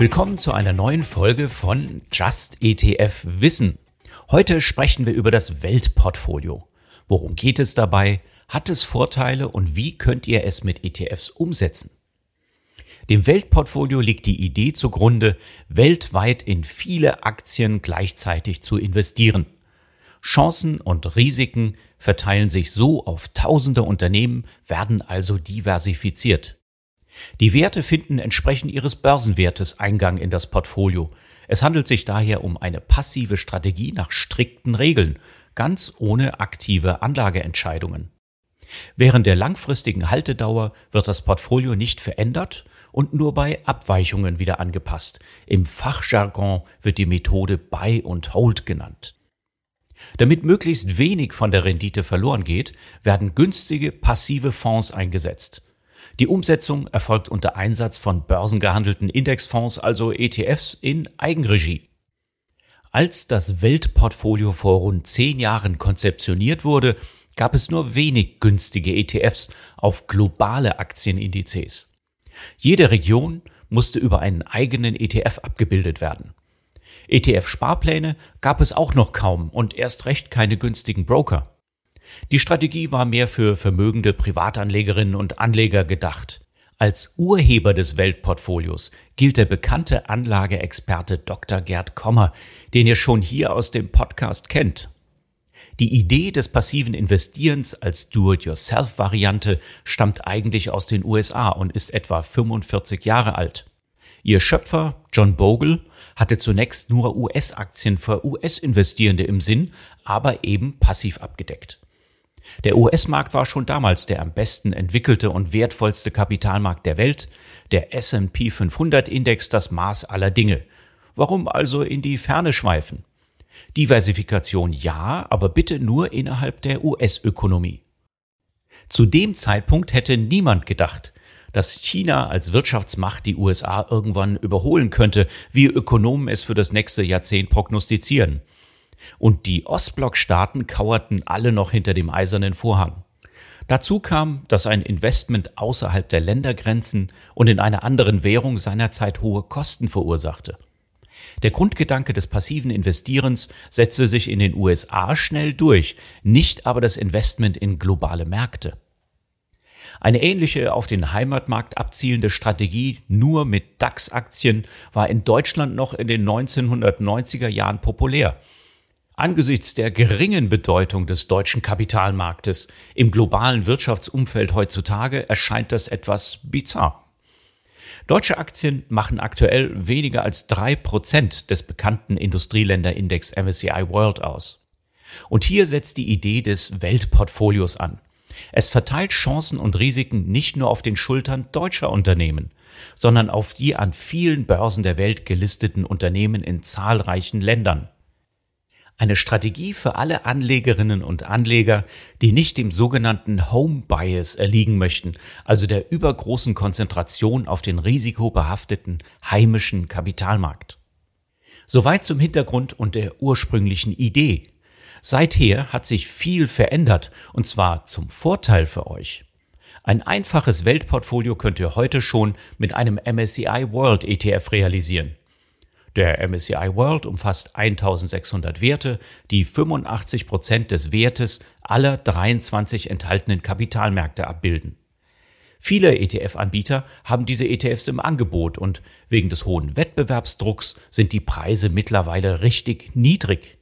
Willkommen zu einer neuen Folge von Just ETF Wissen. Heute sprechen wir über das Weltportfolio. Worum geht es dabei? Hat es Vorteile und wie könnt ihr es mit ETFs umsetzen? Dem Weltportfolio liegt die Idee zugrunde, weltweit in viele Aktien gleichzeitig zu investieren. Chancen und Risiken verteilen sich so auf tausende Unternehmen, werden also diversifiziert. Die Werte finden entsprechend ihres Börsenwertes Eingang in das Portfolio. Es handelt sich daher um eine passive Strategie nach strikten Regeln, ganz ohne aktive Anlageentscheidungen. Während der langfristigen Haltedauer wird das Portfolio nicht verändert und nur bei Abweichungen wieder angepasst. Im Fachjargon wird die Methode Buy und Hold genannt. Damit möglichst wenig von der Rendite verloren geht, werden günstige passive Fonds eingesetzt. Die Umsetzung erfolgt unter Einsatz von börsengehandelten Indexfonds, also ETFs, in Eigenregie. Als das Weltportfolio vor rund zehn Jahren konzeptioniert wurde, gab es nur wenig günstige ETFs auf globale Aktienindizes. Jede Region musste über einen eigenen ETF abgebildet werden. ETF-Sparpläne gab es auch noch kaum und erst recht keine günstigen Broker. Die Strategie war mehr für vermögende Privatanlegerinnen und Anleger gedacht. Als Urheber des Weltportfolios gilt der bekannte Anlageexperte Dr. Gerd Kommer, den ihr schon hier aus dem Podcast kennt. Die Idee des passiven Investierens als Do-it-yourself-Variante stammt eigentlich aus den USA und ist etwa 45 Jahre alt. Ihr Schöpfer, John Bogle, hatte zunächst nur US-Aktien für US-Investierende im Sinn, aber eben passiv abgedeckt. Der US-Markt war schon damals der am besten entwickelte und wertvollste Kapitalmarkt der Welt, der S&P 500 Index das Maß aller Dinge. Warum also in die Ferne schweifen? Diversifikation ja, aber bitte nur innerhalb der US-Ökonomie. Zu dem Zeitpunkt hätte niemand gedacht, dass China als Wirtschaftsmacht die USA irgendwann überholen könnte, wie Ökonomen es für das nächste Jahrzehnt prognostizieren. Und die Ostblockstaaten kauerten alle noch hinter dem eisernen Vorhang. Dazu kam, dass ein Investment außerhalb der Ländergrenzen und in einer anderen Währung seinerzeit hohe Kosten verursachte. Der Grundgedanke des passiven Investierens setzte sich in den USA schnell durch, nicht aber das Investment in globale Märkte. Eine ähnliche auf den Heimatmarkt abzielende Strategie nur mit DAX-Aktien war in Deutschland noch in den 1990er Jahren populär. Angesichts der geringen Bedeutung des deutschen Kapitalmarktes im globalen Wirtschaftsumfeld heutzutage erscheint das etwas bizarr. Deutsche Aktien machen aktuell weniger als drei Prozent des bekannten Industrieländerindex MSCI World aus. Und hier setzt die Idee des Weltportfolios an. Es verteilt Chancen und Risiken nicht nur auf den Schultern deutscher Unternehmen, sondern auf die an vielen Börsen der Welt gelisteten Unternehmen in zahlreichen Ländern. Eine Strategie für alle Anlegerinnen und Anleger, die nicht dem sogenannten Home Bias erliegen möchten, also der übergroßen Konzentration auf den risikobehafteten heimischen Kapitalmarkt. Soweit zum Hintergrund und der ursprünglichen Idee. Seither hat sich viel verändert, und zwar zum Vorteil für euch. Ein einfaches Weltportfolio könnt ihr heute schon mit einem MSCI World ETF realisieren. Der MSCI World umfasst 1600 Werte, die 85 Prozent des Wertes aller 23 enthaltenen Kapitalmärkte abbilden. Viele ETF-Anbieter haben diese ETFs im Angebot und wegen des hohen Wettbewerbsdrucks sind die Preise mittlerweile richtig niedrig.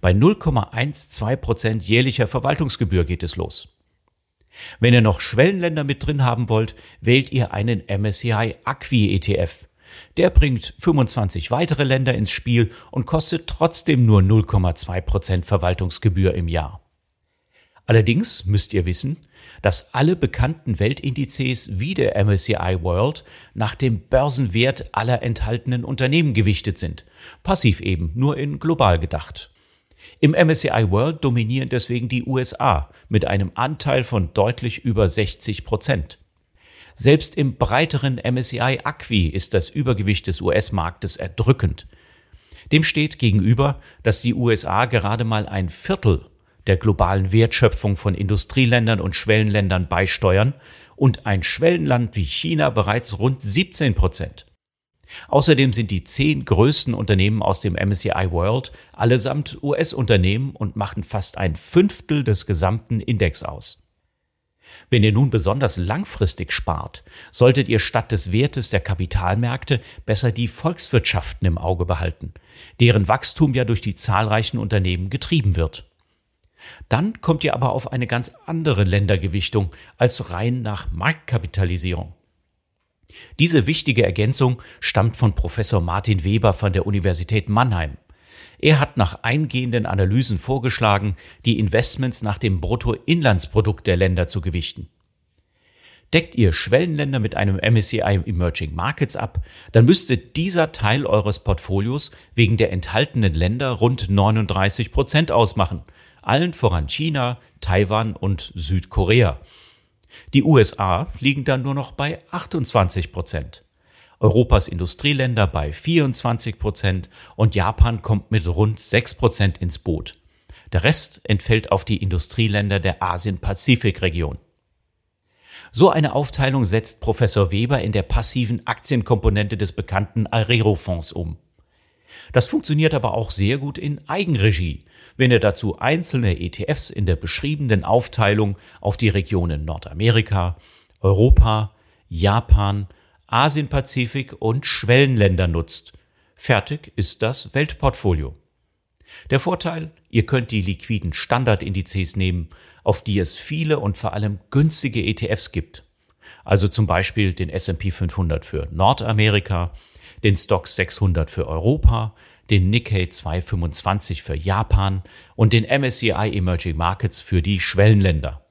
Bei 0,12 Prozent jährlicher Verwaltungsgebühr geht es los. Wenn ihr noch Schwellenländer mit drin haben wollt, wählt ihr einen MSCI Acqui ETF. Der bringt 25 weitere Länder ins Spiel und kostet trotzdem nur 0,2 Prozent Verwaltungsgebühr im Jahr. Allerdings müsst ihr wissen, dass alle bekannten Weltindizes wie der MSCI World nach dem Börsenwert aller enthaltenen Unternehmen gewichtet sind. Passiv eben, nur in global gedacht. Im MSCI World dominieren deswegen die USA mit einem Anteil von deutlich über 60 Prozent. Selbst im breiteren MSCI Acqui ist das Übergewicht des US-Marktes erdrückend. Dem steht gegenüber, dass die USA gerade mal ein Viertel der globalen Wertschöpfung von Industrieländern und Schwellenländern beisteuern und ein Schwellenland wie China bereits rund 17 Prozent. Außerdem sind die zehn größten Unternehmen aus dem MSCI World allesamt US-Unternehmen und machen fast ein Fünftel des gesamten Index aus. Wenn ihr nun besonders langfristig spart, solltet ihr statt des Wertes der Kapitalmärkte besser die Volkswirtschaften im Auge behalten, deren Wachstum ja durch die zahlreichen Unternehmen getrieben wird. Dann kommt ihr aber auf eine ganz andere Ländergewichtung als rein nach Marktkapitalisierung. Diese wichtige Ergänzung stammt von Professor Martin Weber von der Universität Mannheim. Er hat nach eingehenden Analysen vorgeschlagen, die Investments nach dem Bruttoinlandsprodukt der Länder zu gewichten. Deckt ihr Schwellenländer mit einem MSCI Emerging Markets ab, dann müsste dieser Teil eures Portfolios wegen der enthaltenen Länder rund 39 Prozent ausmachen, allen voran China, Taiwan und Südkorea. Die USA liegen dann nur noch bei 28 Prozent. Europas Industrieländer bei 24 Prozent und Japan kommt mit rund 6 Prozent ins Boot. Der Rest entfällt auf die Industrieländer der Asien-Pazifik-Region. So eine Aufteilung setzt Professor Weber in der passiven Aktienkomponente des bekannten Arero-Fonds um. Das funktioniert aber auch sehr gut in Eigenregie, wenn ihr dazu einzelne ETFs in der beschriebenen Aufteilung auf die Regionen Nordamerika, Europa, Japan, Asien-Pazifik und Schwellenländer nutzt. Fertig ist das Weltportfolio. Der Vorteil, ihr könnt die liquiden Standardindizes nehmen, auf die es viele und vor allem günstige ETFs gibt. Also zum Beispiel den S&P 500 für Nordamerika, den Stock 600 für Europa, den Nikkei 225 für Japan und den MSCI Emerging Markets für die Schwellenländer.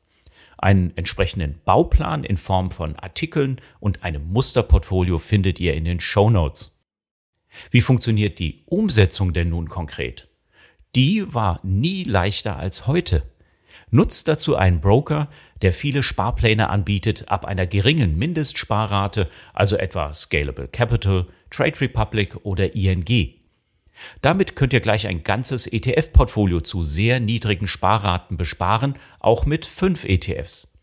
Einen entsprechenden Bauplan in Form von Artikeln und einem Musterportfolio findet ihr in den Show Notes. Wie funktioniert die Umsetzung denn nun konkret? Die war nie leichter als heute. Nutzt dazu einen Broker, der viele Sparpläne anbietet ab einer geringen Mindestsparrate, also etwa Scalable Capital, Trade Republic oder ING. Damit könnt ihr gleich ein ganzes ETF-Portfolio zu sehr niedrigen Sparraten besparen, auch mit fünf ETFs.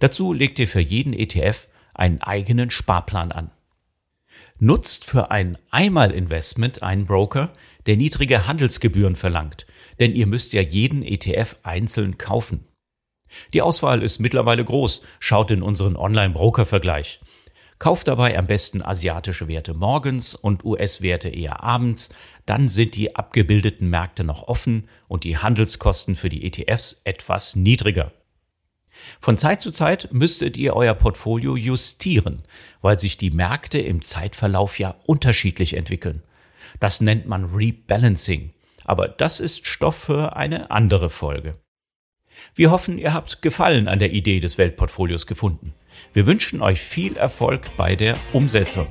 Dazu legt ihr für jeden ETF einen eigenen Sparplan an. Nutzt für ein Einmalinvestment einen Broker, der niedrige Handelsgebühren verlangt, denn ihr müsst ja jeden ETF einzeln kaufen. Die Auswahl ist mittlerweile groß, schaut in unseren Online-Broker-Vergleich. Kauft dabei am besten asiatische Werte morgens und US-Werte eher abends, dann sind die abgebildeten Märkte noch offen und die Handelskosten für die ETFs etwas niedriger. Von Zeit zu Zeit müsstet ihr euer Portfolio justieren, weil sich die Märkte im Zeitverlauf ja unterschiedlich entwickeln. Das nennt man Rebalancing, aber das ist Stoff für eine andere Folge. Wir hoffen, ihr habt Gefallen an der Idee des Weltportfolios gefunden. Wir wünschen euch viel Erfolg bei der Umsetzung.